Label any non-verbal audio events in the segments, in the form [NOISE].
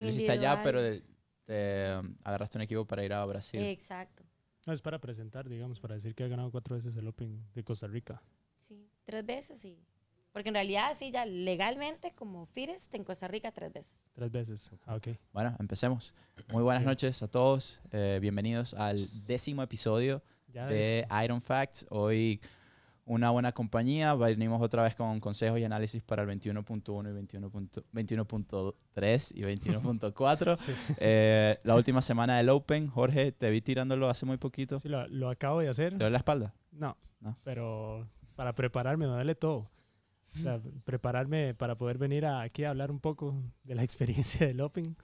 Lo hiciste allá, pero de- um, agarraste un equipo para ir a Brasil. Exacto. No, es para presentar, digamos, para decir que ha ganado cuatro veces el Open de Costa Rica. Sí, tres veces sí. Porque en realidad sí, ya legalmente como Firest en Costa Rica tres veces. Tres veces. Ah, ok. Bueno, empecemos. Muy buenas noches a todos. eh, bienvenidos al décimo episodio Ya de Iron Facts. Hoy una buena compañía. Venimos otra vez con consejos y análisis para el 21.1 y 21 punto- 21.3 y 21.4. [LAUGHS] Sí. Eh, la última semana del Open. Jorge, te vi tirándolo hace muy poquito. Sí, lo, lo acabo de hacer. ¿Te duele la espalda? No, No. pero para prepararme me duele todo. O sea, prepararme para poder venir aquí a hablar un poco de la [LAUGHS] experiencia del Open.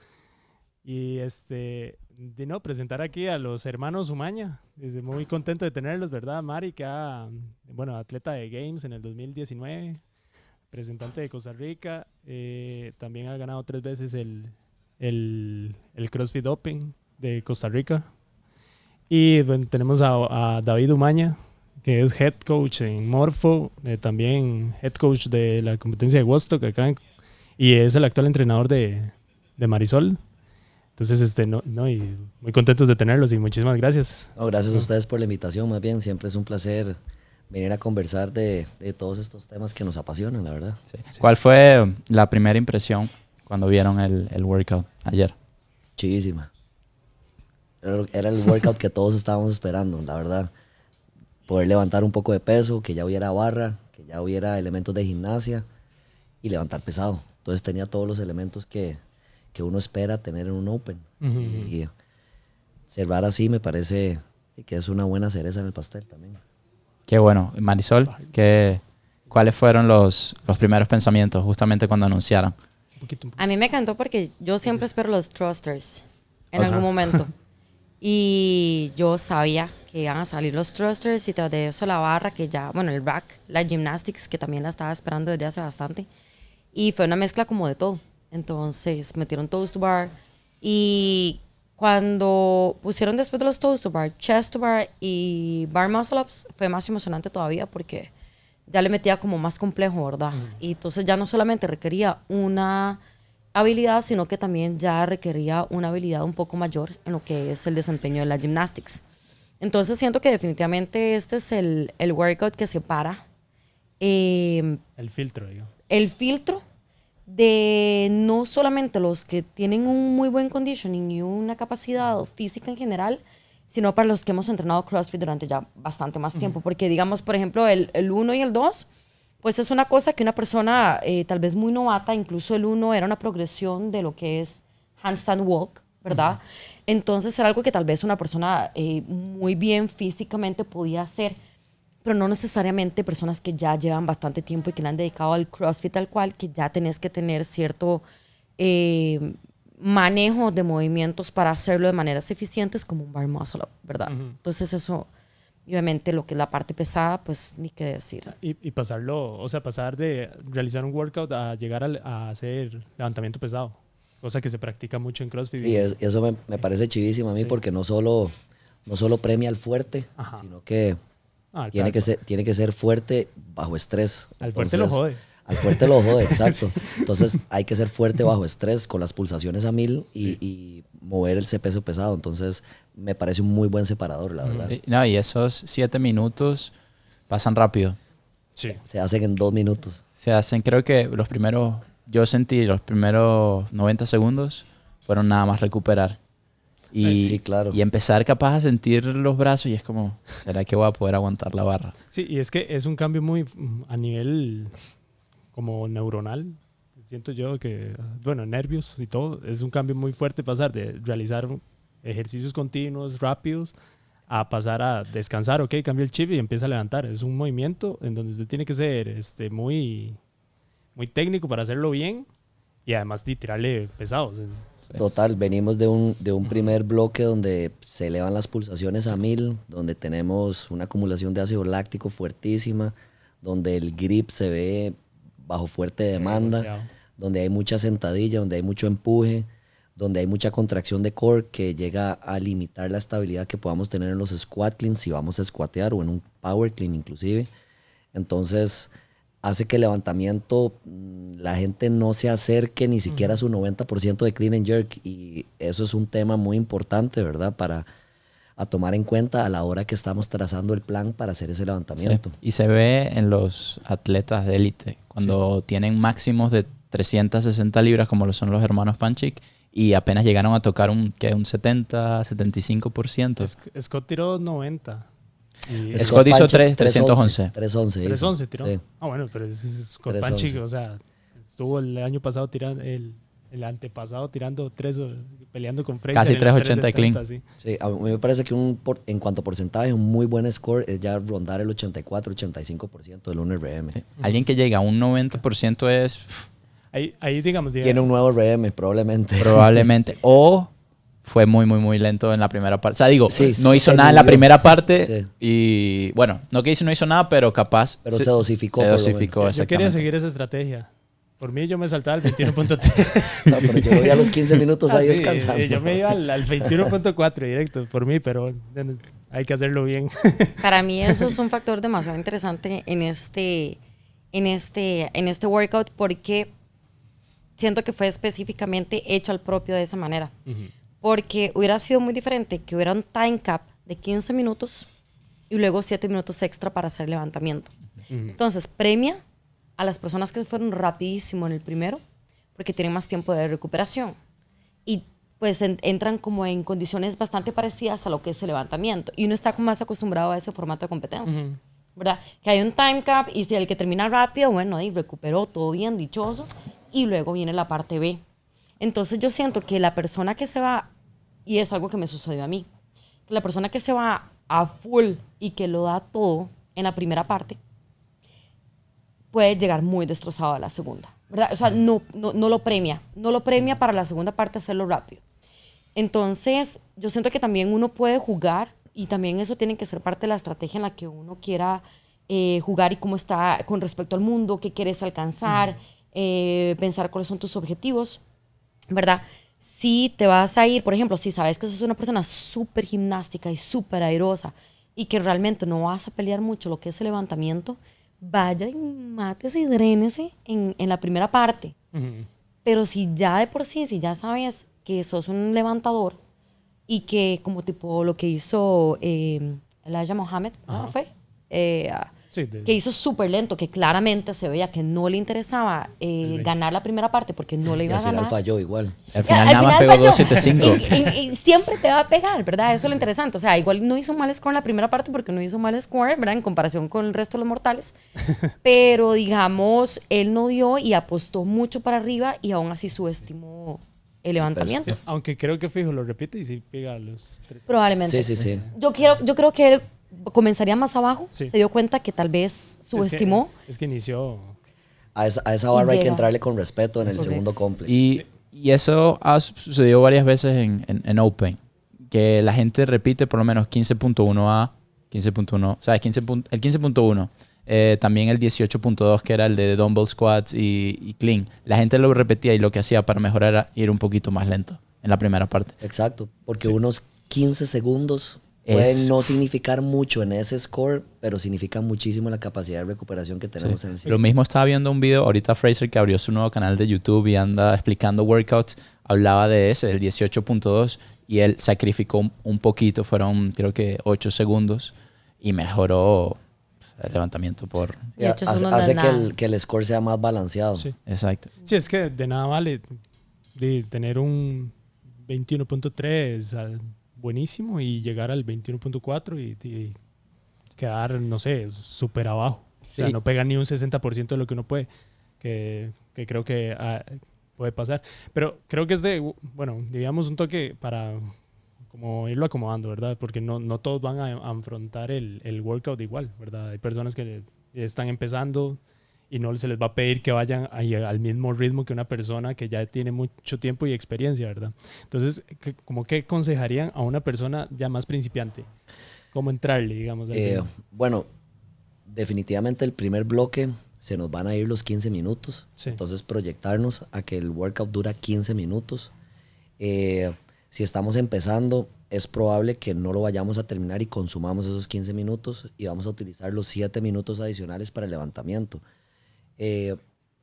Y este, de no, presentar aquí a los hermanos Umaña. Desde muy contento de tenerlos, ¿verdad? Mari, que ha, bueno, atleta de Games en el 2019, representante de Costa Rica, eh, también ha ganado tres veces el, el, el CrossFit Open de Costa Rica. Y bueno, tenemos a, a David Umaña, que es head coach en Morpho, eh, también head coach de la competencia de Wostock acá, en- y es el actual entrenador de, de Marisol. Entonces, este, no, no, y muy contentos de tenerlos y muchísimas gracias. No, gracias a ustedes por la invitación, más bien siempre es un placer venir a conversar de, de todos estos temas que nos apasionan, la verdad. Sí. ¿Cuál fue la primera impresión cuando vieron el, el workout ayer? Chivísima. Era el workout que todos estábamos esperando, la verdad. Poder levantar un poco de peso, que ya hubiera barra, que ya hubiera elementos de gimnasia y levantar pesado. Entonces tenía todos los elementos que, que uno espera tener en un Open. Y cerrar así me parece que es una buena cereza en el pastel también. Qué bueno. Marisol, ¿qué, ¿cuáles fueron los, los primeros pensamientos justamente cuando anunciaron? Un poquito, un poquito. A mí me encantó porque yo siempre espero los thrusters en Ajá. algún momento. [LAUGHS] Y yo sabía que iban a salir los thrusters y tras de eso la barra que ya, bueno, el rack, la gymnastics que también la estaba esperando desde hace bastante. Y fue una mezcla como de todo. Entonces metieron toast to bar y cuando pusieron después de los toast to bar, chest to bar y bar muscle ups fue más emocionante todavía porque ya le metía como más complejo, ¿verdad? Y entonces ya no solamente requería una habilidad, sino que también ya requería una habilidad un poco mayor en lo que es el desempeño de la gymnastics. Entonces siento que definitivamente este es el, el workout que separa eh, El filtro, digo. el filtro de no solamente los que tienen un muy buen conditioning y una capacidad física en general, sino para los que hemos entrenado CrossFit durante ya bastante más tiempo. Porque digamos, por ejemplo, el, el 1 y el 2, pues es una cosa que una persona eh, tal vez muy novata, incluso el 1 era una progresión de lo que es handstand walk, ¿verdad? Entonces era algo que tal vez una persona eh, muy bien físicamente podía hacer pero no necesariamente personas que ya llevan bastante tiempo y que le han dedicado al CrossFit tal cual, que ya tenés que tener cierto eh, manejo de movimientos para hacerlo de maneras eficientes como un bar muscle up, ¿verdad? Ujú. Entonces eso, y obviamente lo que es la parte pesada, pues ni qué decir. Y, y pasarlo, o sea, pasar de realizar un workout a llegar al- a, hacer levantamiento pesado. Cosa que se practica mucho en CrossFit. Sí, es- eso me, me parece chivísimo a mí Sí. porque no solo, no solo premia al fuerte, Ajá. sino que Ah, tiene que, ser, tiene que ser fuerte bajo estrés. Al fuerte lo jode. Al fuerte lo jode, [LAUGHS] exacto. Entonces hay que ser fuerte bajo estrés, con las pulsaciones a mil y, y mover ese peso pesado. Entonces me parece un muy buen separador, la verdad. Sí, No, y esos siete minutos pasan rápido. Sí. Se hacen en dos minutos. Se hacen, creo que los primeros, yo sentí los primeros 90 segundos fueron nada más recuperar. Y, Sí, claro. y empezar capaz a sentir los brazos y es como, ¿será que voy a poder aguantar la barra? Sí, y es que es un cambio muy a nivel como neuronal. Siento yo que, bueno, nervios y todo, es un cambio muy fuerte pasar de realizar ejercicios continuos, rápidos, a pasar a descansar, ok, cambia el chip y empieza a levantar. Es un movimiento en donde usted tiene que ser este, muy, muy técnico para hacerlo bien y además de tirarle pesados. Es- Es- Total, venimos de un, de un primer bloque donde se elevan las pulsaciones a mil, donde tenemos una acumulación de ácido láctico fuertísima, donde el grip se ve bajo fuerte demanda, donde hay mucha sentadilla, donde hay mucho empuje, donde hay mucha contracción de core que llega a limitar la estabilidad que podamos tener en los squat cleans si vamos a squatear o en un power clean inclusive. Entonces, hace que el levantamiento mm, la gente no se acerque ni siquiera a su 90% de clean and jerk y eso es un tema muy importante, ¿verdad? Para a tomar en cuenta a la hora que estamos trazando el plan para hacer ese levantamiento. Y se ve en los atletas de élite, cuando tienen máximos de 360 libras, como lo son los hermanos Panchik, y apenas llegaron a tocar un, ¿qué? un 70, 75%. Sc- Scott tiró 90. Y Scott hizo Panchik, 3, 311. 311. hizo. 311 tiró. Sí. Ah, bueno, pero ese es Scott 311. Panchik, o sea, estuvo el año pasado tirando, el, el antepasado tirando tres, peleando con Fraser. Casi en las 380 de clean. 370, sí. Sí, a mí me parece que un por- en cuanto a porcentaje, un muy buen score es ya rondar el 84-85% del 1RM. Sí. Alguien que llega a un 90% es Ahí, ahí digamos, diga- Tiene un nuevo RM, probablemente. probablemente. [LAUGHS] o fue muy, muy, muy lento en la primera parte. O sea, digo, Sí, no sí, hizo se nada en la primera parte Sí. y, bueno, no que hizo, no hizo nada, pero capaz Pero se dosificó, Se por lo dosificó, yo quería seguir esa estrategia. Por mí yo me saltaba al 21.3. [LAUGHS] No, pero yo vi a los 15 [LAUGHS] minutos Ah, ahí sí, descansando. yo me iba al, al 21.4 directo, por mí, pero hay que hacerlo bien. [LAUGHS] Para mí eso es un factor demasiado interesante en este, en este, en este workout porque siento que fue específicamente hecho al propio de esa manera. Porque hubiera sido muy diferente que hubiera un time cap de 15 minutos y luego 7 minutos extra para hacer levantamiento. Entonces, premia a las personas que fueron rapidísimo en el primero porque tienen más tiempo de recuperación. Y pues en- entran como en condiciones bastante parecidas a lo que es el levantamiento. Y uno está más acostumbrado a ese formato de competencia. ¿Verdad? Que hay un time cap y si el que termina rápido, bueno, ahí recuperó, todo bien, dichoso. Y luego viene la parte B. Entonces yo siento que la persona que se va, y es algo que me sucedió a mí, la persona que se va a full y que lo da todo en la primera parte, puede llegar muy destrozado a la segunda. ¿verdad? O sea, no, no, no lo premia. No lo premia para la segunda parte hacerlo rápido. Entonces, yo siento que también uno puede jugar y también eso tiene que ser parte de la estrategia en la que uno quiera eh, jugar y cómo está con respecto al mundo, qué quieres alcanzar, eh, pensar cuáles son tus objetivos, ¿verdad? Si te vas a ir, por ejemplo, si sabes que sos una persona súper gimnástica y súper airosa y que realmente no vas a pelear mucho lo que es el levantamiento, vaya y mátese y drénese en, en la primera parte. Pero si ya de por sí, si ya sabes que sos un levantador y que como tipo lo que hizo eh, Elijah Mohammed, ¿no fue? Eh, ah, Sí, de- que hizo súper lento, que claramente se veía que no le interesaba eh, ganar la primera parte porque no le Y iba al a final ganar. falló igual. Al final nada más pegó falló. 275. Y, y- y siempre te va a pegar, ¿verdad? Eso es lo interesante. O sea, igual no hizo mal score en la primera parte porque no hizo mal score, ¿verdad? En comparación con el resto de los mortales. [LAUGHS] Pero, digamos, él no dio y apostó mucho para arriba y aún así subestimó el levantamiento. sí, aunque creo que fijo, lo repite y sí pega a los tres. Probablemente. Sí, sí, sí. Yo, quiero, yo creo que él comenzaría más abajo. Sí. Se dio cuenta que tal vez subestimó. Es que, es que inició. A esa, a esa barra hay que llega. entrarle con respeto en el Correcto. segundo complex. Y, y eso ha su- sucedido varias veces en, en, en Open. Que la gente repite por lo menos 15.1A, 15.1, ¿sabes? 15 pun- el 15.1. eh, también el 18.2, que era el de dumbbell squats y, y clean. La gente lo repetía y lo que hacía para mejorar era ir un poquito más lento en la primera parte. Exacto, porque unos 15 segundos Es- pueden no significar mucho en ese score, pero significan muchísimo la capacidad de recuperación que tenemos en el Lo mismo estaba viendo un video ahorita Fraser que abrió su nuevo canal de YouTube y anda explicando workouts. Hablaba de ese, el 18.2, y él sacrificó un- poquito, fueron creo que 8 segundos, y mejoró el levantamiento por... Eso hace hace que el, que el score sea más balanceado. Sí. Exacto. Sí, es que de nada vale de tener un 21.3 al- buenísimo y llegar al 21.4 y, y quedar, no sé, súper abajo. O sea, Sí. no pega ni un 60% de lo que uno puede, que, que creo que ah, puede pasar. Pero creo que es de, bueno, digamos un toque para como irlo acomodando, ¿verdad? Porque no, no todos van a, a afrontar el, el workout igual, ¿verdad? Hay personas que están empezando y no se les va a pedir que vayan ahí al mismo ritmo que una persona que ya tiene mucho tiempo y experiencia, ¿verdad? Entonces, ¿qué- como que aconsejarían a una persona ya más principiante? ¿Cómo entrarle, digamos? Eh, bueno, definitivamente el primer bloque se nos van a ir los 15 minutos. Sí. Entonces proyectarnos a que el workout dura 15 minutos. Eh, si estamos empezando, es probable que no lo vayamos a terminar y consumamos esos 15 minutos y vamos a utilizar los 7 minutos adicionales para el levantamiento. Eh,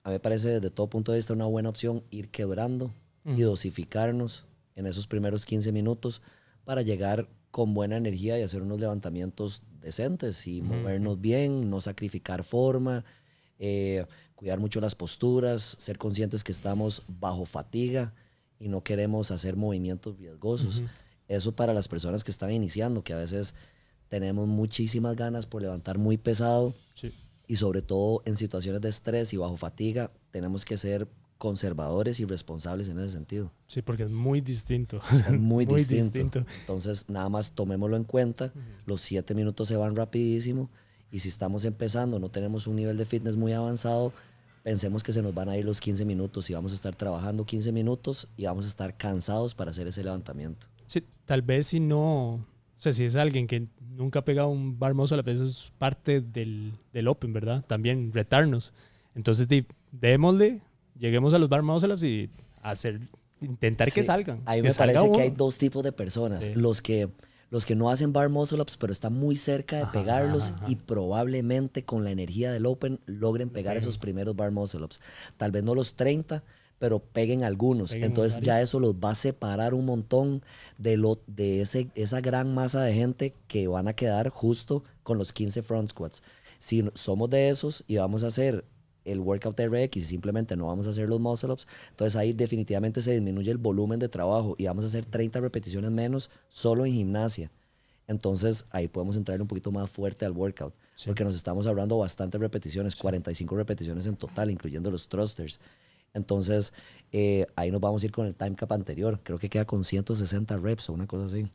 a mí me parece desde todo punto de vista una buena opción ir quebrando y dosificarnos en esos primeros 15 minutos para llegar con buena energía y hacer unos levantamientos decentes y movernos bien, no sacrificar forma, eh, cuidar mucho las posturas, ser conscientes que estamos bajo fatiga y no queremos hacer movimientos riesgosos. Eso para las personas que están iniciando, que a veces tenemos muchísimas ganas por levantar muy pesado y sobre todo en situaciones de estrés y bajo fatiga, tenemos que ser conservadores y responsables en ese sentido. Sí, porque es muy distinto. Es muy, [LAUGHS] distinto. Entonces, nada más tomémoslo en cuenta. Los siete minutos se van rapidísimo. Y si estamos empezando, no tenemos un nivel de fitness muy avanzado, pensemos que se nos van a ir los 15 minutos y vamos a estar trabajando 15 minutos y vamos a estar cansados para hacer ese levantamiento. Sí, tal vez si no, sea, si es alguien que nunca ha pegado un bar a veces es parte del, del Open, ¿verdad? También retarnos. Entonces, démosle, lleguemos a los bar muscle y hacer, intentar que salgan. Ahí me parece que hay dos tipos de personas. Los que los que no hacen bar muscle ups, pero están muy cerca de pegarlos y probablemente con la energía del Open logren pegar esos primeros bar muscle ups. Tal vez no los 30, pero peguen algunos. Entonces ya eso los va a separar un montón de, lo, de ese, esa gran masa de gente que van a quedar justo con los 15 front squats. Si somos de esos y vamos a hacer el workout RX y simplemente no vamos a hacer los muscle ups, entonces ahí definitivamente se disminuye el volumen de trabajo y vamos a hacer 30 repeticiones menos solo en gimnasia. Entonces ahí podemos entrar un poquito más fuerte al workout, porque nos estamos hablando bastantes repeticiones, 45 repeticiones en total, incluyendo los thrusters. Entonces eh, ahí nos vamos a ir con el time cap anterior, creo que queda con 160 reps o una cosa así.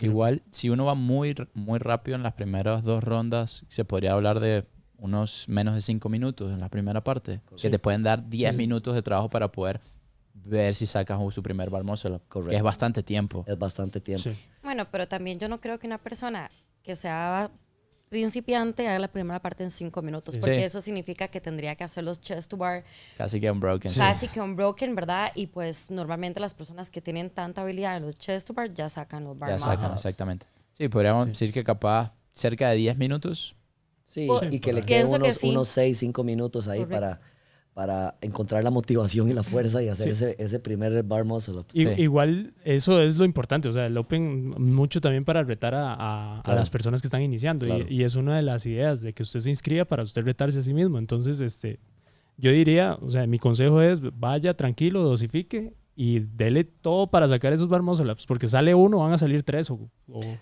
Igual, si uno va muy, muy rápido en las primeras dos rondas, se podría hablar de unos menos de 5 minutos en la primera parte, que te pueden dar 10 minutos de trabajo para poder ver si sacas su primer bar Correcto. que es bastante tiempo. Es bastante tiempo. Bueno, pero también yo no creo que una persona que sea principiante haga la primera parte en 5 minutos, porque eso significa que tendría que hacer los chest to bar. Casi que unbroken. Casi que unbroken, ¿verdad? Y pues normalmente las personas que tienen tanta habilidad en los chest to bar ya sacan los bar ya exactamente. Sí, podríamos decir que capaz cerca de 10 minutos Sí, y que le queden unos, unos 6, 5 minutos ahí para, para encontrar la motivación y la fuerza y hacer ese, ese, primer bar muscle up. Igual eso es lo importante, o sea, el Open mucho también para retar a, a, las personas que están iniciando y, y, es una de las ideas de que usted se inscriba para usted retarse a sí mismo. Entonces, este, yo diría, o sea, mi consejo es vaya tranquilo, dosifique y dele todo para sacar esos bar muscle ups, porque sale uno, van a salir tres. O,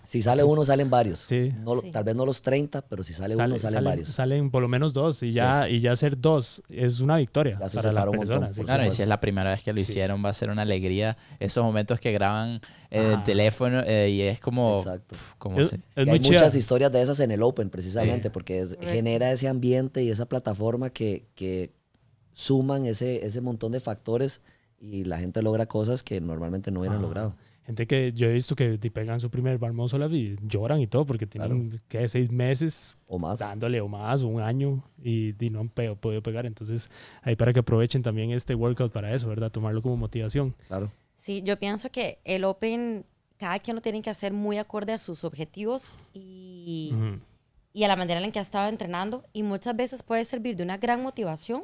si sale uno, salen varios. Sí. Tal vez no los 30, pero si sale, uno, salen, varios. Salen por lo menos dos y ya, y ya hacer dos es una victoria para la persona. claro, y si es la primera vez que lo hicieron, va a ser una alegría. Esos momentos que graban el teléfono eh, y es como... Exacto. como hay muchas historias de esas en el Open, precisamente, porque genera ese ambiente y esa plataforma que, que suman ese, ese montón de factores y la gente logra cosas que normalmente no hubieran logrado. Gente que yo he visto que te pegan su primer bar muscle y lloran y todo porque tienen que seis meses o más. dándole o más un año y, no han podido pegar. Entonces ahí para que aprovechen también este workout para eso verdad tomarlo como motivación. Claro. Sí yo pienso que el open cada quien lo tiene que hacer muy acorde a sus objetivos y, y a la manera en que ha estado entrenando y muchas veces puede servir de una gran motivación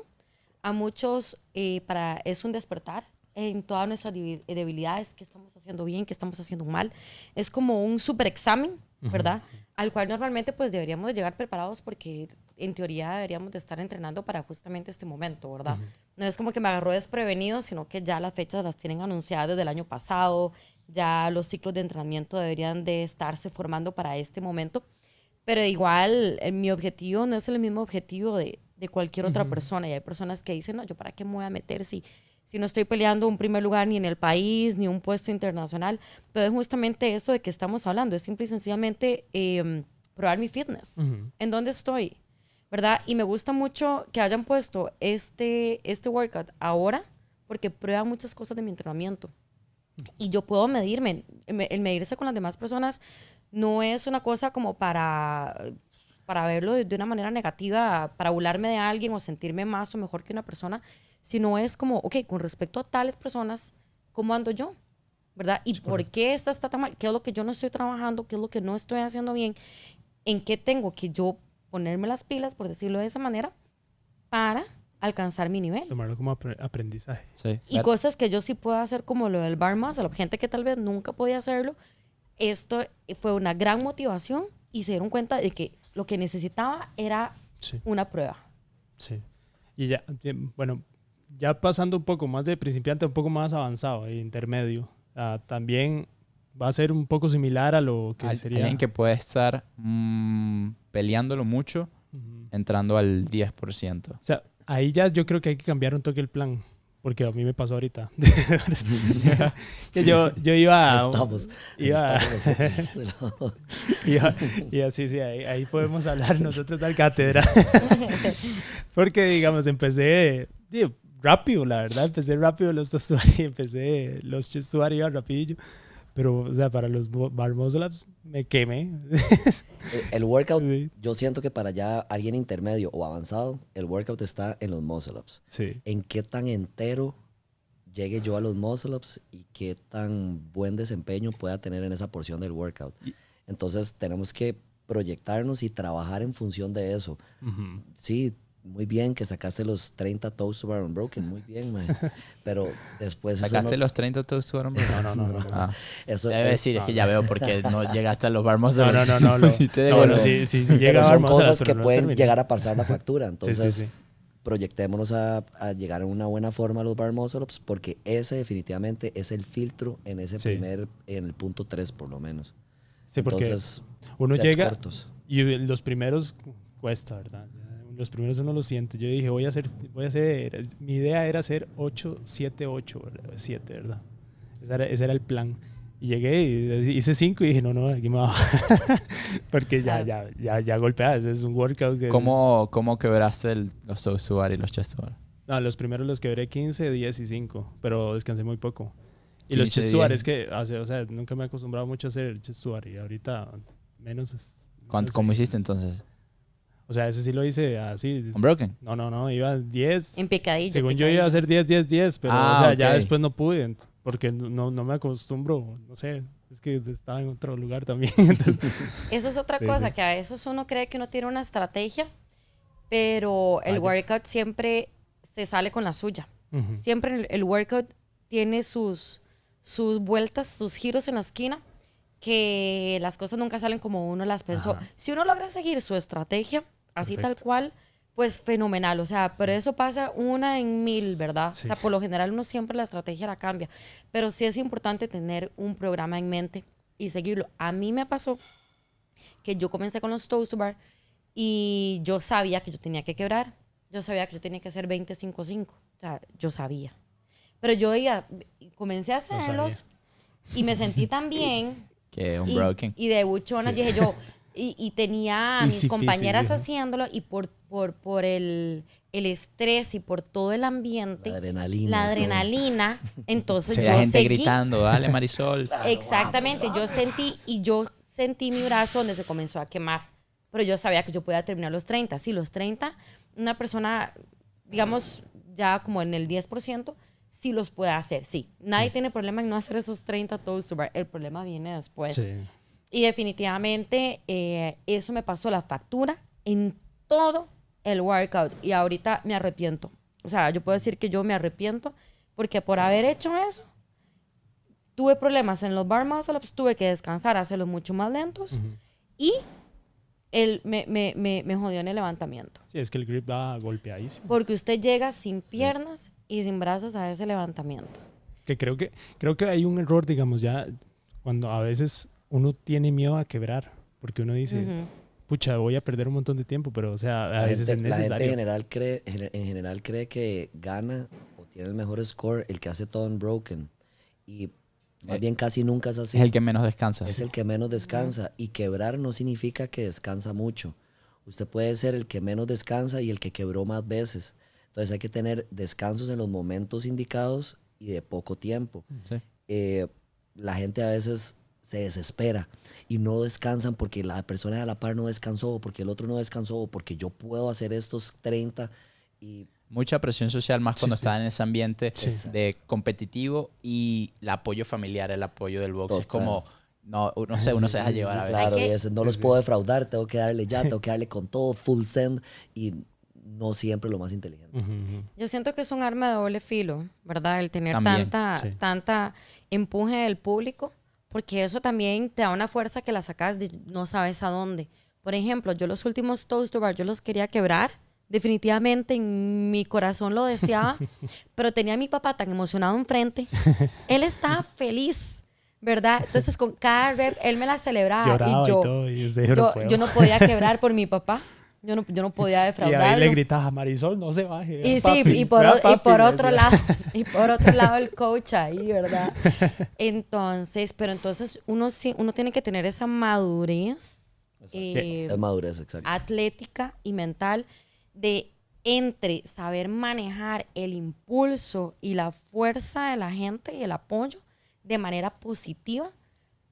a muchos eh, para es un despertar en todas nuestras debilidades, qué estamos haciendo bien, qué estamos haciendo mal. Es como un super examen, ¿verdad? Al cual normalmente pues deberíamos de llegar preparados porque en teoría deberíamos de estar entrenando para justamente este momento, ¿verdad? No es como que me agarró desprevenido, sino que ya las fechas las tienen anunciadas desde el año pasado, ya los ciclos de entrenamiento deberían de estarse formando para este momento. Pero igual, eh, mi objetivo no es el mismo objetivo de, de cualquier otra persona. Y hay personas que dicen, no, yo para qué me voy a meter si, si no estoy peleando un primer lugar ni en el país, ni un puesto internacional. Pero es justamente eso de que estamos hablando. Es simple y sencillamente em, probar mi fitness. ¿En dónde estoy? ¿Verdad? Y me gusta mucho que hayan puesto este, este workout ahora porque prueba muchas cosas de mi entrenamiento. Y yo puedo medirme. El medirse con las demás personas no es una cosa como para para verlo de, una manera negativa, para burlarme de alguien o sentirme más o mejor que una persona, sino es como, ok, con respecto a tales personas, ¿cómo ando yo? ¿Verdad? ¿Y por qué esta está tan mal? ¿Qué es lo que yo no estoy trabajando? ¿Qué es lo que no estoy haciendo bien? ¿En qué tengo que yo ponerme las pilas, por decirlo de esa manera, para alcanzar mi nivel. Tomarlo como apre- aprendizaje. Sí. Y cosas que yo sí puedo hacer como lo del bar muscle up, gente que tal vez nunca podía hacerlo, esto fue una gran motivación y se dieron cuenta de que lo que necesitaba era Sí. una prueba. Sí. Y ya, ya, bueno, ya pasando un poco más de principiante, un poco más avanzado e intermedio, ah, también va a ser un poco similar a lo que Al- sería. Alguien que puede estar mm, peleándolo mucho, entrando al 10%. O sea, ahí ya yo creo que hay que cambiar un toque el plan. Porque a mí me pasó ahorita. [LAUGHS] [LAUGHS] yo, yo iba a... estamos. iba- estamos [LAUGHS] iba, iba- sí, sí, ahí, ahí podemos hablar nosotros de cátedra. Porque, digamos, empecé digo, rápido, la verdad. Empecé rápido los tostuari, empecé los chestuari iba rapidillo. Pero, o sea, para los bo- bar muscle ups me quemé. El- El workout, Sí. yo siento que para ya alguien intermedio o avanzado, el workout está en los muscle ups. Sí. En qué tan entero llegue yo a los muscle ups y qué tan buen desempeño pueda tener en esa porción del workout. Entonces tenemos que proyectarnos y trabajar en función de eso. Ujú. Sí, muy bien que sacaste los 30 toes to bar unbroken, muy bien, man. [LAUGHS] Pero después ¿Sacaste no- los 30 toes to bottom? No, no, no. no, no. Ah, eso, debe eh, decir, es que ya veo porque no llegaste a los bar No, no, no, no. lo- [LAUGHS] Sí te bueno, no. sí, sí, sí, pero llega a son bar cosas que no pueden llegar a pasar la factura. [LAUGHS] Sí, Entonces, sí, sí. proyectémonos a, a llegar a una buena forma a los bar ups porque ese definitivamente es el filtro en ese Sí. primer, en el punto 3 por lo menos. Sí, porque Entonces, uno llega cortos. y los primeros cuesta, ¿verdad? Los primeros uno lo siente. Yo dije, voy a hacer, voy a hacer, mi idea era hacer 8, 7, 8, 7, ¿verdad? Ese era, ese era el plan. Y llegué y hice 5 y dije, no, no, aquí me va. [LAUGHS] Porque ya, ya, ya, ya golpeas, es un workout que... ¿Cómo, ¿Cómo quebraste el- los toes to bar y los chest to bar? No, los primeros los quebré 15, 10 y 5, pero descansé muy poco. Y los 15, chest to bar 10. es que, o sea, o sea, nunca me he acostumbrado mucho a hacer el chest to bar y ahorita menos es... ¿Cuánto, menos ¿Cómo hiciste entonces? O sea, ese sí lo hice así. ¿Unbroken? No, no, no, iba 10. En picadillo. Según yo picadillo. iba a hacer 10, 10, 10, pero Ah, o sea, ya ok. después no pude, porque no, no me acostumbro, no sé, es que estaba en otro lugar también. [LAUGHS] [LAUGHS] Eso es otra Sí, cosa, sí. que a veces uno cree que uno tiene una estrategia, pero el Vaya. workout siempre se sale con la suya. Ujú. Siempre el, el workout tiene sus, sus vueltas, sus giros en la esquina, que las cosas nunca salen como uno las pensó. Ajá. Si uno logra seguir su estrategia, así tal cual, pues fenomenal. O sea, pero eso pasa una en mil, ¿verdad? Sí. O sea, por lo general uno siempre la estrategia la cambia. Pero sí es importante tener un programa en mente y seguirlo. A mí me pasó que yo comencé con los toast to bar y yo sabía que yo tenía que quebrar. Yo sabía que yo tenía que hacer 25-5. O sea, yo sabía. Pero yo comencé a hacerlos y me sentí tan [LAUGHS] bien. Que y, unbroken. y de buchona, Sí. dije yo, [LAUGHS] y, y tenía a mis compañeras haciéndolo y por, por, por el, el estrés y por todo el ambiente, La la, adrenalina. todo. adrenalina, [LAUGHS] entonces Sí, yo la gente seguí. gritando, dale Marisol. [LAUGHS] Exactamente, yo sentí y yo sentí mi brazo donde se comenzó a quemar, pero yo sabía que yo podía terminar los 30. Sí, los 30, una persona, digamos, ya como en el 10%, sí los puede hacer, sí. Nadie tiene problema en no hacer esos 30 toes to bar, el problema viene después. Sí. Y definitivamente eh, eso me pasó la factura en todo el workout y ahorita me arrepiento. O sea, yo puedo decir que yo me arrepiento porque por haber hecho eso, tuve problemas en los bar muscle ups, tuve que descansar, hacerlos mucho más lentos y el, me, me, me, me jodió en el levantamiento. Sí, es que el grip va golpeadísimo. Porque usted llega sin piernas y sin brazos a ese levantamiento. Que creo que, creo que hay un error, digamos, ya cuando a veces uno tiene miedo a quebrar, porque uno dice, pucha, voy a perder un montón de tiempo, pero o sea, a La veces gente, es la gente en necesario. general, cree, en en general cree que gana o tiene el mejor score el que hace todo unbroken. Y más Eh, bien casi nunca es así. Es el que menos descansa. Es el que menos descansa. Y quebrar no significa que descansa mucho. Usted puede ser el que menos descansa y el que quebró más veces. Entonces hay que tener descansos en los momentos indicados y de poco tiempo. Sí. Eh, la gente a veces se desespera y no descansan porque la persona de la par no descansó, porque el otro no descansó, porque yo puedo hacer estos 30 y Mucha presión social, más cuando Sí, sí. está en ese ambiente Sí. de competitivo y el apoyo familiar, el apoyo del box. Es Total. como, no, no sé, uno se deja llevar a veces. Claro, y ese, no los puedo defraudar, tengo que darle ya, tengo que darle con todo, full send y no siempre lo más inteligente. Ujú, ujú. Yo siento que es un arma de doble filo, ¿verdad? El tener También, tanta, sí. tanta empuje del público, porque eso también te da una fuerza que la sacas de no sabes a dónde. Por ejemplo, yo los últimos Toast to Bar, yo los quería quebrar. Definitivamente en mi corazón lo deseaba, [LAUGHS] pero tenía a mi papá tan emocionado enfrente. [LAUGHS] Él estaba feliz, ¿verdad? Entonces con cada rep él me la celebraba Lloraba y y, yo, todo. Y yo no podía quebrar [LAUGHS] por mi papá. Yo no, yo no podía [LAUGHS] y ahí le gritaba a Marisol, no se baje. Y vea, sí, papi, y por, y papi", por otro lado, [LAUGHS] y por otro lado el [LAUGHS] coach ahí, ¿verdad? Entonces, pero entonces uno sí, uno tiene que tener esa madurez eh, Es madurez, exacto. atlética y mental de entre saber manejar el impulso y la fuerza de la gente y el apoyo de manera positiva,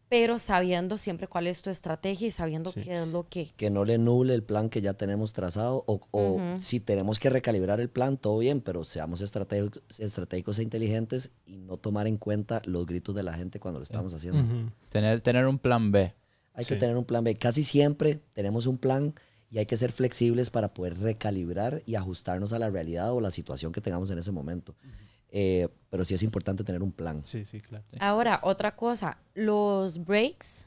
pero sabiendo siempre cuál es tu estrategia y sabiendo Sí. qué es lo que... que no le nuble el plan que ya tenemos trazado o, o si tenemos que recalibrar el plan, todo bien, pero seamos estratégicos, estratégicos e inteligentes y no tomar en cuenta los gritos de la gente cuando lo estamos haciendo. Tener, tener un plan B. Hay Sí. que tener un plan B. Casi siempre tenemos un plan y hay que ser flexibles para poder recalibrar y ajustarnos a la realidad o la situación que tengamos en ese momento. Eh, pero sí es importante tener un plan. Sí, sí, claro. Ahora, otra cosa, los breaks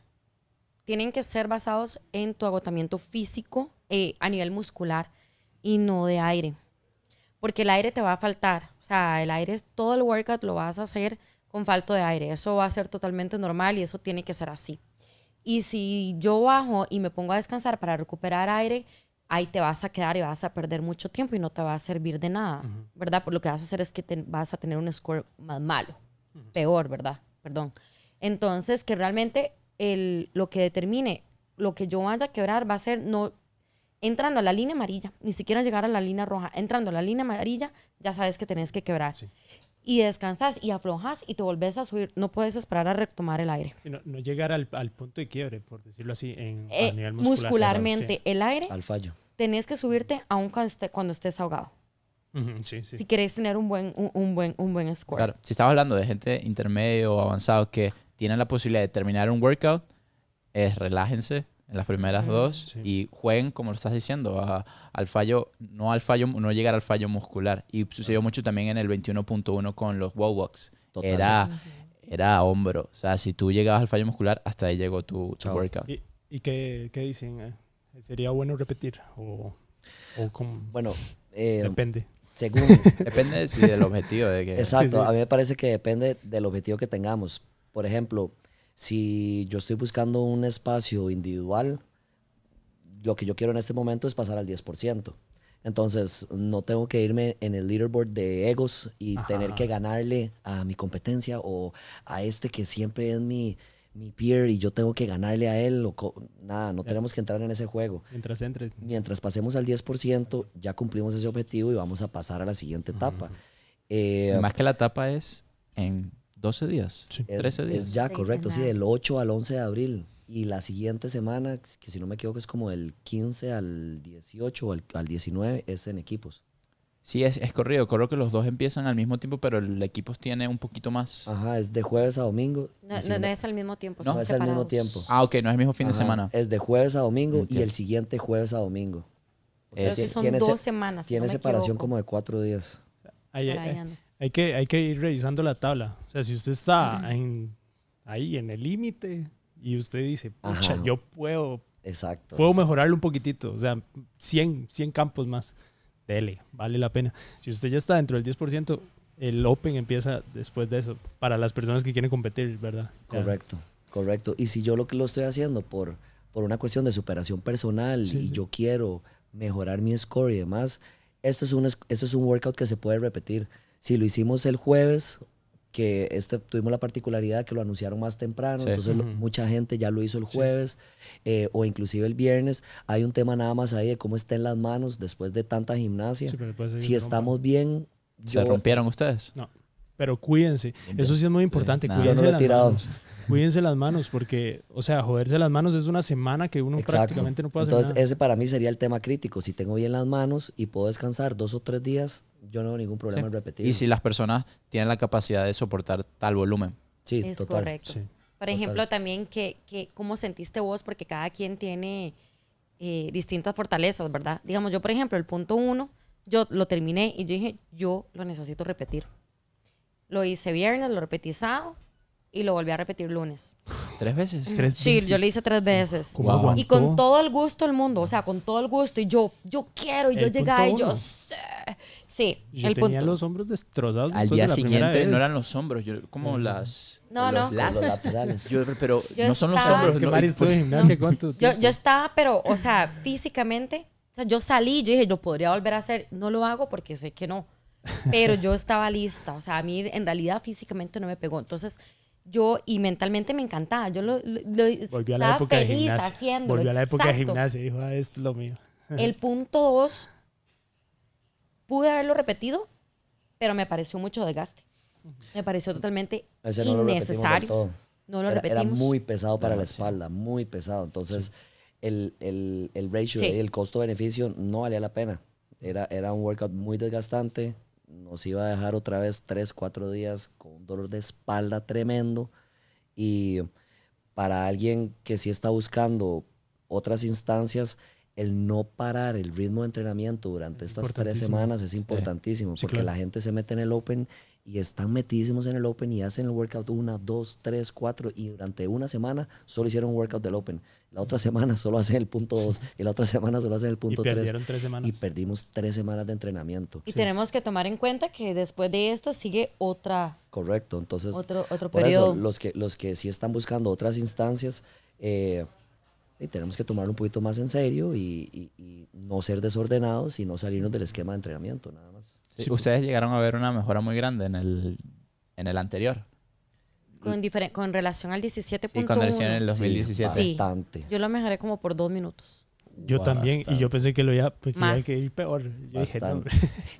tienen que ser basados en tu agotamiento físico eh, a nivel muscular y no de aire. Porque el aire te va a faltar. O sea, el aire, es- todo el workout lo vas a hacer con falta de aire. Eso va a ser totalmente normal y eso tiene que ser así. Y si yo bajo y me pongo a descansar para recuperar aire, ahí te vas a quedar y vas a perder mucho tiempo y no te va a servir de nada, ¿verdad? Por lo que vas a hacer es que te- vas a tener un score más malo, peor, ¿verdad? Perdón. Entonces, que realmente el, lo que determine lo que yo vaya a quebrar va a ser no entrando a la línea amarilla, ni siquiera llegar a la línea roja, entrando a la línea amarilla, ya sabes que tenés que quebrar. Sí. Y descansas y aflojas y te volvés a subir. No puedes esperar a retomar el aire. Sí, no, no llegar al, al punto de quiebre, por decirlo así, en, Eh, a nivel muscular. muscularmente, el aire Al fallo. Tenés que subirte aún cuando, esté- cuando estés ahogado. Sí. Sí, sí. Si querés tener un buen, un, un buen, un buen score. Claro, si estamos hablando de gente intermedio o avanzado que tienen la posibilidad de terminar un workout, es relájense en las primeras dos Sí. y jueguen, como lo estás diciendo, a- al fallo, no al fallo, no llegar al fallo muscular. Y sucedió mucho también en el 21.1 con los wall walks. Total, Era, era hombro. O sea, si tú llegabas al fallo muscular, hasta ahí llegó tu, tu workout. ¿Y, y qué, qué dicen? eh? ¿Sería bueno repetir? ¿O, o? Bueno, eh, Depende. según... [LAUGHS] Depende sí, del objetivo. De que, Exacto, Sí, sí. a mí me parece que depende del objetivo que tengamos. Por ejemplo, si yo estoy buscando un espacio individual, lo que yo quiero en este momento es pasar al 10%. Entonces, no tengo que irme en el leaderboard de egos y Ajá, tener que ganarle a mi competencia o a este que siempre es mi, mi peer y yo tengo que ganarle a él. O co- nada, no tenemos que entrar en ese juego. Mientras entre. Mientras pasemos al 10%, ya cumplimos ese objetivo y vamos a pasar a la siguiente etapa. Eh, Más que la etapa es en 12 días, Sí. es, 13 días. es ya, Sí, correcto, sí, del 8 al 11 de abril. Y la siguiente semana, que si no me equivoco es como del 15 al 18 o al, al 19, es en equipos. Sí, es, es corrido. Creo que los dos empiezan al mismo tiempo, pero el equipos tiene un poquito más. Ajá, es de jueves a domingo. No, no- no es al mismo tiempo, No, son es al mismo separados. tiempo. Ah, ok, no es el mismo fin de Ajá, semana. Es de jueves a domingo y Entiendo. el siguiente jueves a domingo. Creo Es- que son tiene dos se- semanas. si Tiene no me separación equivoco. como de cuatro días. Por ahí ando. hay que, hay que ir revisando la tabla. O sea, si usted está en, ahí en el límite y usted dice, pucha, Ajá. yo puedo, Exacto. puedo mejorarlo un poquitito. O sea, 100, 100 campos más. Dele, vale la pena. Si usted ya está dentro del 10%, el Open empieza después de eso. Para las personas que quieren competir, ¿verdad? Ya. Correcto, correcto. Y si yo lo que lo estoy haciendo por, por una cuestión de superación personal Sí, y sí. yo quiero mejorar mi score y demás, este es, un, es- este es un workout que se puede repetir. Si lo hicimos el jueves, que este, tuvimos la particularidad que lo anunciaron más temprano, Sí. entonces lo- mucha gente ya lo hizo el jueves eh, o inclusive el viernes. Hay un tema nada más ahí de cómo estén las manos después de tanta gimnasia. Sí, si estamos bien, ¿Se rompieron ustedes? Pero cuídense. Eso sí es muy importante. nada. Cuídense no las manos. Cuídense las manos porque, o sea, joderse las manos es una semana que uno Exacto. prácticamente no puede hacer Entonces, nada. ese para mí sería el tema crítico. Si tengo bien las manos y puedo descansar dos o tres días, yo no tengo ningún problema Sí. en repetir. Y si las personas tienen la capacidad de soportar tal volumen. sí, Es total. correcto. Sí. Por ejemplo, también que, que cómo sentiste vos, porque cada quien tiene eh, distintas fortalezas, ¿verdad? Digamos, yo, por ejemplo, el punto uno, yo lo terminé y yo dije, yo lo necesito repetir. Lo hice viernes, lo repetí sábado y lo volví a repetir lunes. ¿Tres veces? ¿Tres Sí, veces? yo lo hice tres veces. Y con todo el gusto del mundo, o sea, con todo el gusto. Y yo, yo quiero, y yo llegaba y yo sé. Sí, Yo el tenía punto. los hombros destrozados Al día de la siguiente no eran los hombros, yo, como las... No, los no. Lats. los laterales. Yo- pero Yo no son los hombros. Es que no, Mari y estuvo por- en gimnasia cuánto Yo, yo estaba, pero, o sea, físicamente, o sea, yo salí, yo dije, lo podría volver a hacer. No lo hago porque sé que no. Pero yo estaba lista. O sea, a mí en realidad físicamente no me pegó. Entonces, yo, y mentalmente me encantaba. Yo lo, lo- lo- Volvió a la época de gimnasia. haciéndolo. Volvió a la época de exacto. gimnasia y dijo, ah, esto es lo mío. [LAUGHS] El punto dos, pude haberlo repetido, pero me pareció mucho desgaste. Me pareció totalmente Ese no lo repetimos innecesario. No lo era, era repetimos. muy pesado para la Demasiado. espalda, muy pesado. Entonces, el, el, el ratio, Sí. el costo-beneficio no valía la pena. Era, era un workout muy desgastante. Nos iba a dejar otra vez tres, cuatro días con un dolor de espalda tremendo. Y para alguien que sí está buscando otras instancias, el no parar el ritmo de entrenamiento durante Es estas tres semanas es importantísimo. Sí, porque claro. la gente se mete en el Open y están metidísimos en el Open y hacen el workout una, dos, tres, cuatro y durante una semana solo hicieron un workout del Open. La otra semana solo hacen el punto dos y la otra semana solo hacen el Y punto tres. perdieron tres semanas. Y perdimos tres semanas de entrenamiento. Y Sí. tenemos que tomar en cuenta que después de esto sigue otra, Correcto. Entonces, otro, otro por periodo. eso, los que, los que sí están buscando otras instancias, eh, y tenemos que tomarlo un poquito más en serio y, y- y no ser desordenados y no salirnos del esquema de entrenamiento, nada más. Sí, Ustedes llegaron a ver una mejora muy grande en el, en el anterior. Con, con relación al 17.1. Sí, cuando recién en el 2017. Sí. Bastante. Yo lo mejoré como por dos minutos. Yo también, y yo pensé que lo iba, pues, que iba a Más. ir peor. Yo dije, no.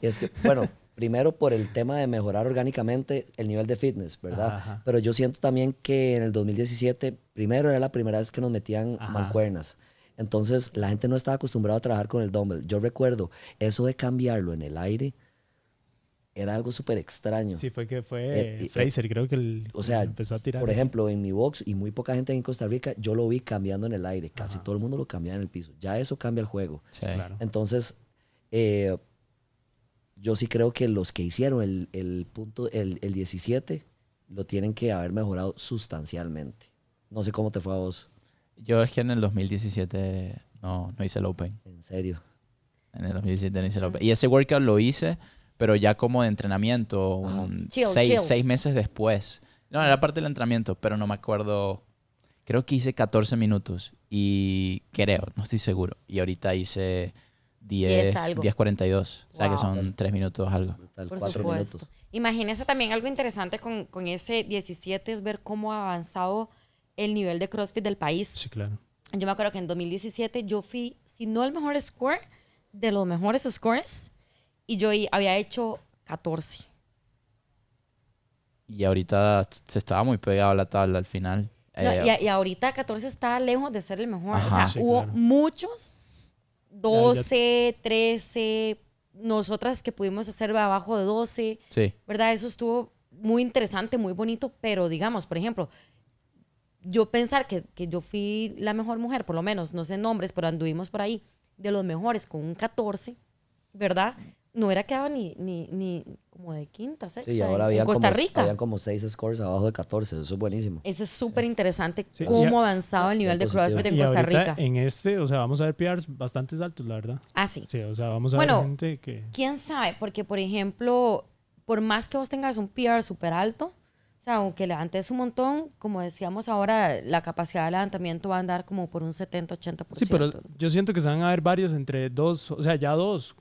Y es que, bueno, [LAUGHS] primero por el tema de mejorar orgánicamente el nivel de fitness, ¿verdad? Ajá. Pero yo siento también que en el 2017, primero era la primera vez que nos metían Ajá. mancuernas. Entonces la gente no estaba acostumbrada a trabajar con el dumbbell. Yo recuerdo eso de cambiarlo en el aire era algo súper extraño. Sí, fue que fue Eh, eh, Fraser, creo que el, o sea, empezó a tirar. Por eso. ejemplo, en mi box y muy poca gente en Costa Rica, yo lo vi cambiando en el aire. Casi Ajá. todo el mundo lo cambiaba en el piso. Ya eso cambia el juego. Sí. Claro. Entonces, eh, yo sí creo que los que hicieron el, el punto, el, el 17, lo tienen que haber mejorado sustancialmente. No sé cómo te fue a vos, Yo es que en el 2017 no, no hice el Open. en serio. En el 2017 no hice el Open. Y ese workout lo hice, pero ya como de entrenamiento, un Chill, seis, chill. seis meses después. No, era parte del entrenamiento, pero no me acuerdo. Creo que hice 14 minutos y creo, no estoy seguro. Y ahorita hice 10, Diez algo. 10.42. O sea que Wow. son 3 minutos algo. Por supuesto. minutos. Imagínense también algo interesante con, con ese 17 es ver cómo ha avanzado el nivel de CrossFit del país. Sí, claro. Yo me acuerdo que en 2017 yo fui, si no el mejor score, de los mejores scores, y yo i- había hecho 14. Y ahorita se estaba muy pegado a la tabla al final. No, Eh, y, y ahorita 14 está lejos de ser el mejor. Ajá. O sea, Sí, hubo claro. muchos, 12, 13, nosotras que pudimos hacer abajo de 12, sí. ¿verdad? Eso estuvo muy interesante, muy bonito, pero digamos, por ejemplo, yo pensar que, que yo fui la mejor mujer, por lo menos, no sé nombres, pero anduvimos por ahí, de los mejores con un 14, ¿verdad? No hubiera quedado ni, ni, ni como de quinta, sexta Sí, en- ahora en, Costa como, Rica. habían como seis scores abajo de 14. Eso es buenísimo. Eso es súper interesante, Sí, cómo y a- ha avanzado el nivel de. CrossFit en y Costa Rica. en este, o sea, vamos a ver PRs bastante altos, la verdad. Ah, sí. Sí, o sea, vamos a Bueno, ver gente que... ¿Quién sabe? Porque, por ejemplo, por más que vos tengas un PR súper alto, o sea, aunque levantes un montón, como decíamos ahora, la capacidad de levantamiento va a andar como por un 70-80%. Sí, pero yo siento que se van a ver varios entre dos, o sea, ya dos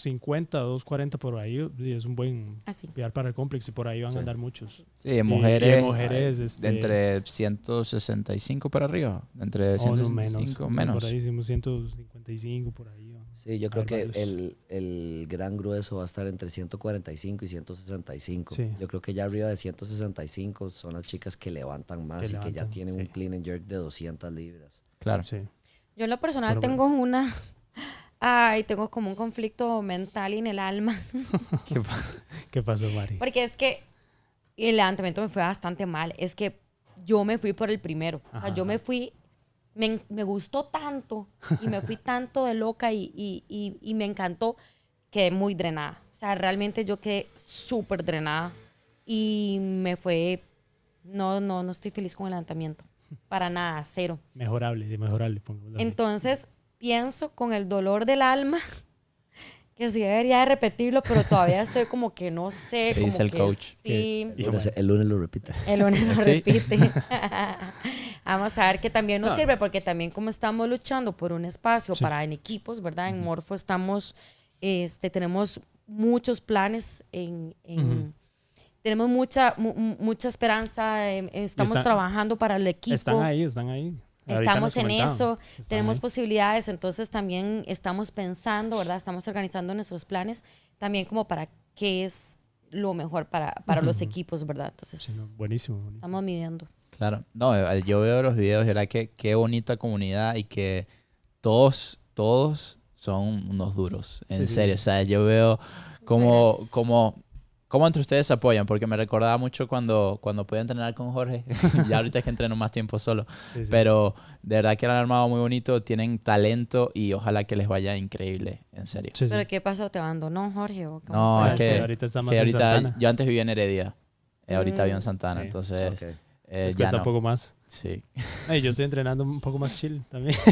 50, 240 por ahí, y es un buen Así. PR para el complex y por ahí van Sí. a andar muchos. Sí, en Y- y mujeres. mujeres, eh, este- Entre 165 para arriba. Entre O no 165 menos. menos. Por ahí hicimos 155 por ahí. Sí, yo creo que el, el gran grueso va a estar entre 145 y 165. Sí. Yo creo que ya arriba de 165 son las chicas que levantan más Que y que ya tienen un clean and jerk de 200 libras. Claro. Sí. Yo en lo personal Pero tengo una... Ay, tengo como un conflicto mental y en el alma. [LAUGHS] ¿Qué pasa? ¿Qué pasó, Mari? Porque es que el levantamiento me fue bastante mal. Es que yo me fui por el primero. O sea, Ajá. yo me fui me, me gustó tanto y me fui [LAUGHS] tanto de loca y, y, y, y me encantó, quedé muy drenada. O sea, realmente yo quedé súper drenada y me fue, no, no, no estoy feliz con el levantamiento. Para nada, cero. Mejorable, de mejorable. así. Entonces, pienso con el dolor del alma [LAUGHS] que sí debería de repetirlo, pero todavía estoy como que no sé. ¿Qué como dice el que coach? Sí. Lunes- man. el lunes lo repite. El lunes lo [LAUGHS] ¿Sí? repite. [LAUGHS] Vamos a ver que también nos No. sirve, porque también como estamos luchando por un espacio Sí. para en equipos, ¿verdad? En Morfo estamos, este, tenemos muchos planes en... en- Ujú. Tenemos mucha, mu- mu- mucha esperanza, em, estamos están- trabajando para el equipo. Están ahí, están ahí. Estamos en eso, Están tenemos ahí. posibilidades, entonces también estamos pensando, ¿verdad? Estamos organizando nuestros planes también como para qué es lo mejor para, para los Ujú. equipos, ¿verdad? Entonces, Sí, no, buenísimo. buenísimo. estamos midiendo. Claro. No, eh, yo veo los videos y verdad que qué bonita comunidad y que todos, todos son unos duros. En Sí, serio. sí. O sea, yo veo cómo, gracias. Cómo, entre ustedes se apoyan, porque me recordaba mucho cuando, cuando podía entrenar con Jorge. [LAUGHS] ya ahorita es que entreno más tiempo solo. Sí, sí. Pero de verdad que lo han armado muy bonito, tienen talento y ojalá que les vaya increíble, en serio. Sí, sí. ¿Pero qué pasó? ¿Te abandonó, Jorge? ¿O cómo No, fue es eso? que, ahorita está más que en ahorita Santana. yo antes vivía en Heredia. eh, ahorita vivo en Mm, Santana, sí. entonces Ok. Eh, Les cuesta no. un poco más. Sí. Ay, yo estoy entrenando un poco más chill también. [LAUGHS]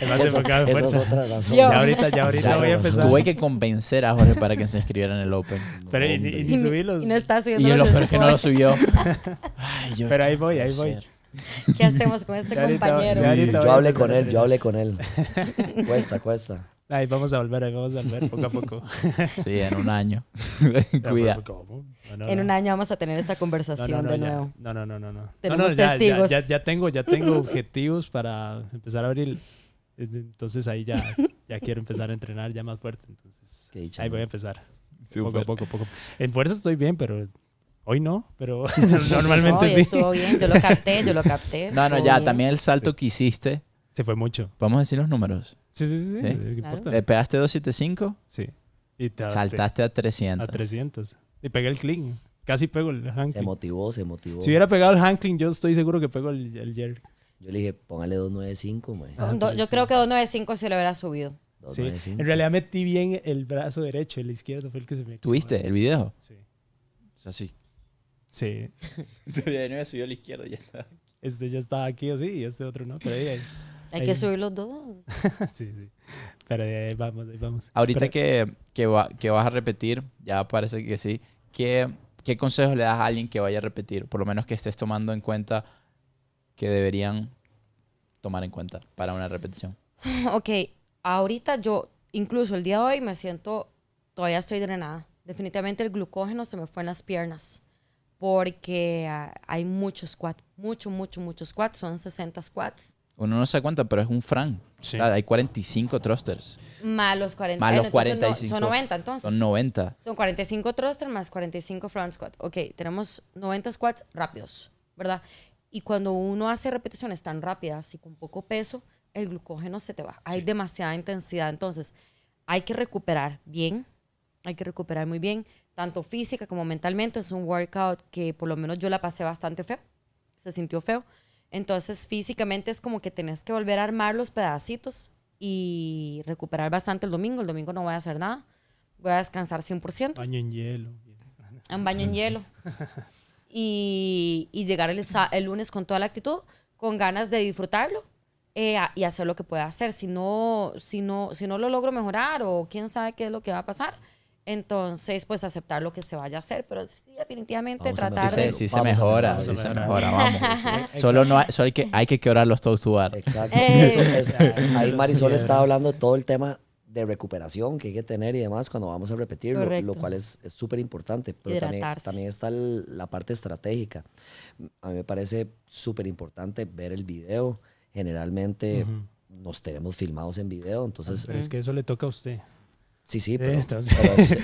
Es más enfocado en es fuerza. Ya ahorita, ya ahorita voy a empezar. Tuve que convencer a Jorge para que se inscribiera en el Open. Pero y, ni- y ni Y, subí los... y no está subiendo Y lo los peor que no lo subió. [LAUGHS] Ay, yo- Pero ahí voy, ahí voy. ¿Qué hacemos con este compañero? ya ahorita voy Yo hablé con él, yo hablé con él. [LAUGHS] cuesta, cuesta. Ahí vamos a volver, ahí vamos a volver, poco a poco. [LAUGHS] Sí, en un año. [LAUGHS] Ya, Cuida. No, no, En no. un año vamos a tener esta No, conversación no, no, de ya. nuevo. No, no, no, no, no. Tenemos no, no, ya, ya, testigos. ya, ya tengo, ya tengo [LAUGHS] objetivos para empezar a abrir. Entonces ahí ya, ya quiero empezar a entrenar ya más fuerte. Entonces Qué dicha, ahí voy a empezar. Súper. Poco, poco, poco. En fuerza estoy bien, pero hoy no. Pero normalmente No, sí. estuvo bien, yo lo capté, yo lo capté. No, no, ya, bien. también el salto que hiciste. Se fue mucho. Vamos a decir los números. Sí, sí, sí. Sí. ¿Qué Claro. importa? Le pegaste 275, Sí. Y te saltaste a 300. a 300. Y pegué el clean. Casi pego el Se handcling. motivó, se motivó. Si hubiera pegado el handcling, yo estoy seguro que pego el, el jerk. Yo le dije, póngale 295, man. Ah, do- yo creo que 295 se lo hubiera subido. Sí. 295. En realidad metí bien el brazo derecho, el izquierdo fue el que se me... ¿Tuviste el video? Sí. Es así. Sí. Todavía no me subió a la izquierda ya está. Este ya estaba aquí así y este otro no. Pero ahí, ahí- Hay Ahí. que subir los dos. [LAUGHS] sí, sí. Pero ahí, vamos, ahí vamos. Ahorita Pero- que, que, va- que vas a repetir, ya parece que sí. ¿Qué, ¿Qué consejos le das a alguien que vaya a repetir? Por lo menos que estés tomando en cuenta que deberían tomar en cuenta para una repetición. [LAUGHS] Ok, ahorita yo, incluso el día de hoy, me siento, todavía estoy drenada. Definitivamente el glucógeno se me fue en las piernas. Porque ah, hay muchos squats, mucho, mucho, muchos squats. Son 60 squats. Uno no se da cuenta, pero es un Fran. Sí. O sea, hay 45 thrusters. Más los 40. Más los bueno, entonces no- 45. son 90 entonces. Son 90. Son 45 thrusters más 45 front squat. Ok, tenemos 90 squats rápidos, ¿verdad? Y cuando uno hace repeticiones tan rápidas y con poco peso, el glucógeno se te va. Hay Sí. demasiada intensidad. Entonces, hay que recuperar bien. Hay que recuperar muy bien, tanto física como mentalmente. Es un workout que por lo menos yo la pasé bastante feo. Se sintió feo. Entonces, físicamente es como que tenés que volver a armar los pedacitos y recuperar bastante el domingo. El domingo no voy a hacer nada. Voy a descansar 100%. Baño en hielo. Un baño en hielo. Y, y llegar el, el lunes con toda la actitud, con ganas de disfrutarlo eh, y hacer lo que pueda hacer. Si no, si, no, si no lo logro mejorar o quién sabe qué es lo que va a pasar, entonces pues aceptar lo que se vaya a hacer. Pero sí, definitivamente Vamos a tratar Sí, de... se, sí se mejora, sí se mejora, [LAUGHS] vamos. Solo, no hay, solo hay, que, hay que quebrar los toes to bar. Exacto. [LAUGHS] Eh. [LAUGHS] Eso- eso- ahí Marisol era. hablando de todo el tema de recuperación que hay que tener y demás cuando vamos a repetir, lo- cual es súper importante. Pero también, Hidratarse. también está el- la parte estratégica. A mí me parece súper importante ver el video. Generalmente nos tenemos filmados en video, entonces Pero es que eso le toca a usted. Sí, sí, pero, entonces- pero eso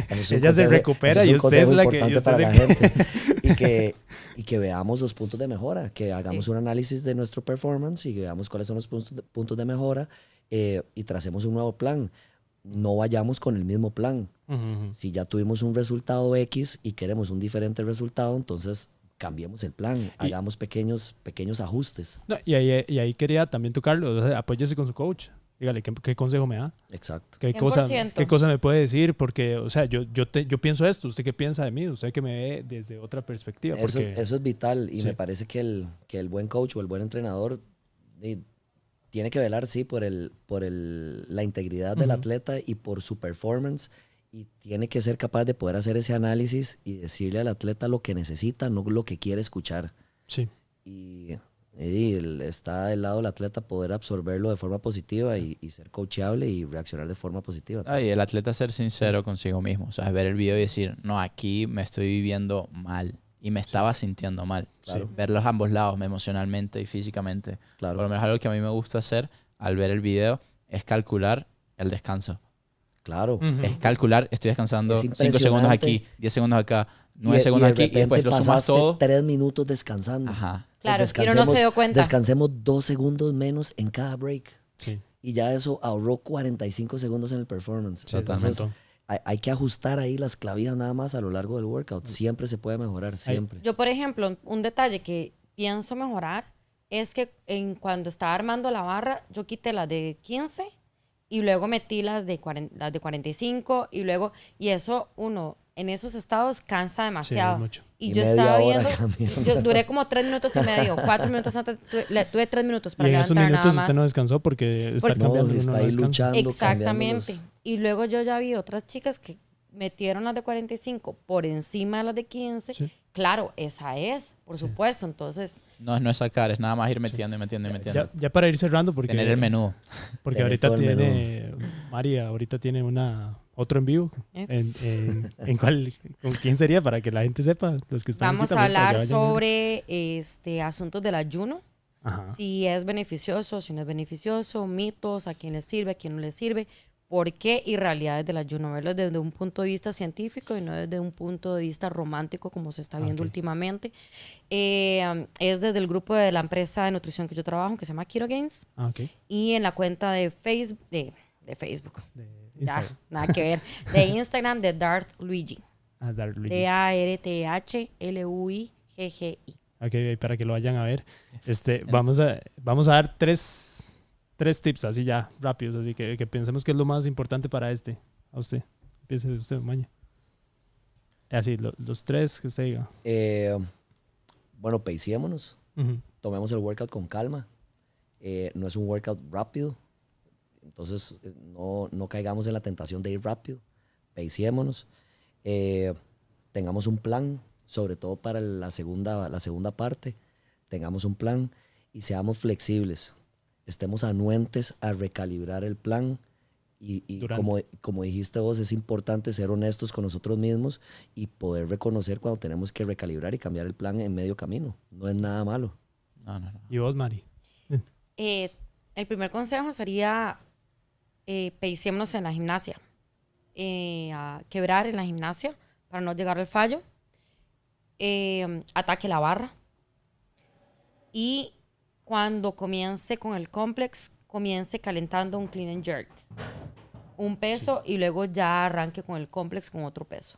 [LAUGHS] pero eso Ella se recupera y usted es la que- usted para se- la [LAUGHS] gente. [LAUGHS] y que, y que veamos los puntos de mejora, que hagamos un análisis de nuestro performance y que veamos cuáles son los puntos de, puntos de mejora eh, y tracemos un nuevo plan. No vayamos con el mismo plan. Ujú, ujú. Si ya tuvimos un resultado X y queremos un diferente resultado, entonces cambiemos el plan, hagamos pequeños, pequeños ajustes. No, y, ahí, y ahí quería también tocarlo, apóyese con su coach. Dígale, ¿qué, qué consejo me da? Exacto. ¿Qué cosa, 100%. ¿Qué cosa me puede decir? Porque, o sea, yo, yo, te- yo pienso esto, ¿usted qué piensa de mí? Usted que me ve desde otra perspectiva. Eso, Porque, eso es vital y Sí. me parece que el, que el buen coach o el buen entrenador tiene que velar, sí, por, el, por el, la integridad del Ujú. atleta y por su performance y tiene que ser capaz de poder hacer ese análisis y decirle al atleta lo que necesita, no lo que quiere escuchar. sí. Y, y el- está del lado del atleta poder absorberlo de forma positiva y, y ser coachable y reaccionar de forma positiva. Ah, y el atleta ser sincero consigo mismo. O sea, ver el video y decir, no, aquí me estoy viviendo mal. Y me estaba sintiendo mal. Claro. Ver los ambos lados, emocionalmente y físicamente. Claro. Por lo menos algo que a mí me gusta hacer al ver el video es calcular el descanso. Claro. Es calcular, estoy descansando Es 5 segundos aquí, 10 segundos acá, Y- 9 y segundos de aquí y después repente lo sumas todo. tres minutos descansando. Ajá. Claro, Pues y uno no se descansemos- dio cuenta. Descansemos dos segundos menos en cada break. Sí, Y ya eso ahorró 45 segundos en el performance. Entonces, hay, hay que ajustar ahí las clavijas nada más a lo largo del workout. Siempre se puede mejorar, siempre. Yo, por ejemplo, un detalle que pienso mejorar es que en, cuando estaba armando la barra, yo quité las de 15 y luego metí las de, 40 las de 45 y luego, y eso uno en esos estados cansa demasiado. mucho. Y, Y yo estaba viendo, yo duré como tres minutos y medio, cuatro minutos antes, tuve, le- tuve tres minutos para y en esos minutos nada usted no más. descansó porque estar Porque- No, cambiando uno está no ahí luchando. Exactamente. Y luego yo ya vi otras chicas que metieron las de 45 por encima de las de 15. Sí. Claro, esa es, por supuesto. Entonces, No, no es sacar, es nada más ir metiendo y metiendo y metiendo. Ya, ya para ir cerrando, porque, Tener el menú. porque Tener ahorita tiene, María, ahorita tiene una otro en vivo. ¿Eh? En, en, en cuál, ¿Con quién sería? Para que la gente sepa, los que están aquí vamos a hablar sobre este, asuntos del ayuno. Ajá. Si es beneficioso, si no es beneficioso, mitos, a quién le sirve, a quién no le sirve, por qué y realidades del ayuno. Verlo desde un punto de vista científico y no desde un punto de vista romántico como se está viendo Ok. últimamente. Eh, es desde el grupo de la empresa de nutrición que yo trabajo, que se llama Keto Gains. Ah, ok. y en la cuenta de Facebook, de, de Facebook, De ya, nada que ver, de Instagram de Darth Luigi, Ah, Luigi. D-A-R-T-H-L-U-I-G-G-I. Ok, para que lo vayan a ver. [LAUGHS] Este, vamos, a, vamos a dar tres, tres tips así ya, rápidos, así que, que pensemos que es lo más importante para este. A usted. Empiece usted, Maña. Así, lo- los tres que usted diga. Eh, bueno, pacémonos. Ujú. Tomemos el workout con calma. Eh, no es un workout rápido. Entonces, eh, no, no caigamos en la tentación de ir rápido. Pacémonos. Eh, tengamos un plan, sobre todo para la segunda, la segunda parte. Tengamos un plan y seamos flexibles. Estemos anuentes a recalibrar el plan. Y, como, como dijiste vos, es importante ser honestos con nosotros mismos y poder reconocer cuando tenemos que recalibrar y cambiar el plan en medio camino. No es nada malo. No, no, no. Y vos, Mari. Eh, el primer consejo sería eh, en la gimnasia, Eh, a quebrar en la gimnasia para no llegar al fallo, Eh, ataque la barra y cuando comience con el complex, comience calentando un clean and jerk. Un peso y luego ya arranque con el complex con otro peso.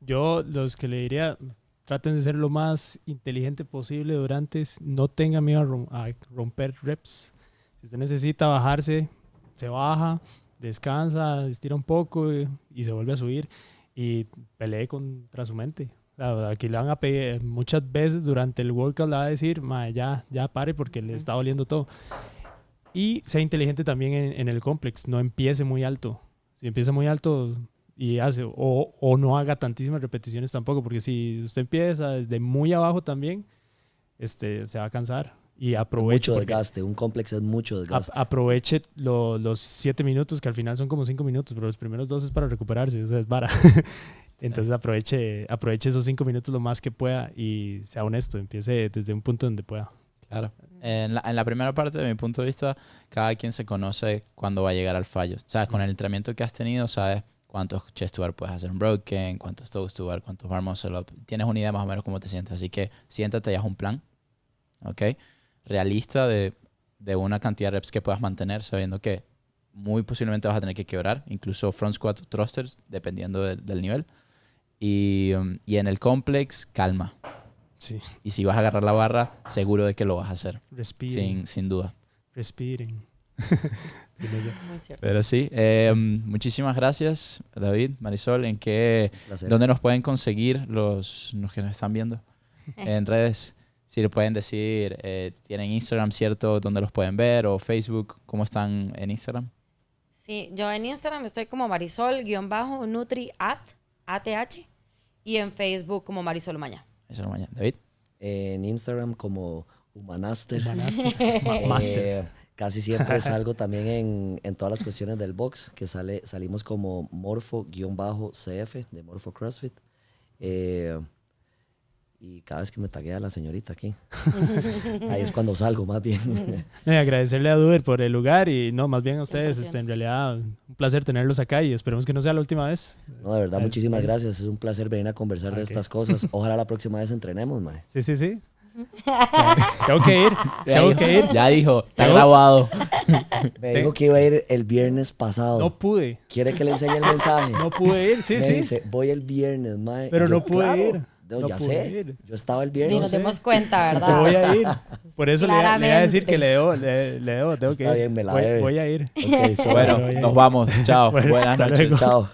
Yo, los que le diría, traten de ser lo más inteligente posible durante, no tengan miedo a romper reps. Si usted necesita bajarse, se baja, descansa, estira un poco y, y se vuelve a subir y pelee contra su mente. Aquí le van a pedir muchas veces durante el workout, le va a decir, "Ma, ya, ya pare porque le está doliendo todo. Y sea inteligente también en, en el complex, no empiece muy alto. Si empieza muy alto y hace, o, o no haga tantísimas repeticiones tampoco, porque si usted empieza desde muy abajo también, este, se va a cansar. Y aproveche, mucho desgaste. Un complex es mucho desgaste. aproveche lo- los siete minutos, que al final son como cinco minutos, pero los primeros dos es para recuperarse, o sea, es vara. [LAUGHS] Entonces aproveche, aproveche esos cinco minutos lo más que pueda y sea honesto, empiece desde un punto donde pueda. Claro. En la, en la primera parte, de mi punto de vista, cada quien se conoce cuando va a llegar al fallo. O sea, con el entrenamiento que has tenido, sabes cuántos chest to bar puedes hacer en broken, cuántos toes to bar, cuántos bar muscle up. Tienes una idea más o menos cómo te sientes. Así que siéntate y haz un plan. ¿Ok? Realista de, de una cantidad de reps que puedas mantener, sabiendo que muy posiblemente vas a tener que quebrar, incluso front squat o thrusters, dependiendo de- del nivel. Y, um, y en el complex, calma. Sí. Y si vas a agarrar la barra, seguro de que lo vas a hacer, Respiren. sin, sin duda. Respiren. [LAUGHS] Sí, no sé. Pero sí, eh, muchísimas gracias, David, Marisol. ¿En qué, Placer. dónde nos pueden conseguir los, los que nos están viendo [LAUGHS] en redes? Si le pueden decir, eh, tienen Instagram, ¿cierto? ¿Dónde los pueden ver? ¿O Facebook? ¿Cómo están en Instagram? Sí, yo en Instagram estoy como Marisol-Nutri at, ATH. Y en Facebook como Marisol Maña. Es mañana. David. En Instagram como Humanaster. Humanaster. [LAUGHS] Eh, casi siempre [LAUGHS] salgo también en, en todas las cuestiones del box, que sale, salimos como morfo-cf de Morfo CrossFit. Eh, y cada vez que me taguea la señorita aquí, [LAUGHS] ahí es cuando salgo más bien. [LAUGHS] No, y agradecerle a Duber por el lugar y no, más bien a ustedes. 100%. Este, en realidad, un placer tenerlos acá y esperemos que no sea la última vez. No, de verdad, muchísimas gracias. Es un placer venir a conversar de estas cosas. Ojalá la próxima vez entrenemos, mae. Sí, sí, sí. [LAUGHS] tengo que ir. Tengo que ir. Ya dijo, está Tengo- grabado. Me dijo que iba a ir el viernes pasado. No pude. ¿Quiere que le enseñe el mensaje? No pude ir. Sí, me sí. dice, voy el viernes, mae. Pero yo, no pude "Claro". ir. No, No ya sé. ir. Yo estaba el viernes. nos sé. dimos cuenta, ¿verdad? voy a ir. Por eso le, le iba a decir que le debo, le, le debo, tengo Está que ir. bien, me la voy, voy a ir. Ok, [LAUGHS] so- Bueno, Bueno, nos vamos. Chao. Bueno, Buenas noches. Chao.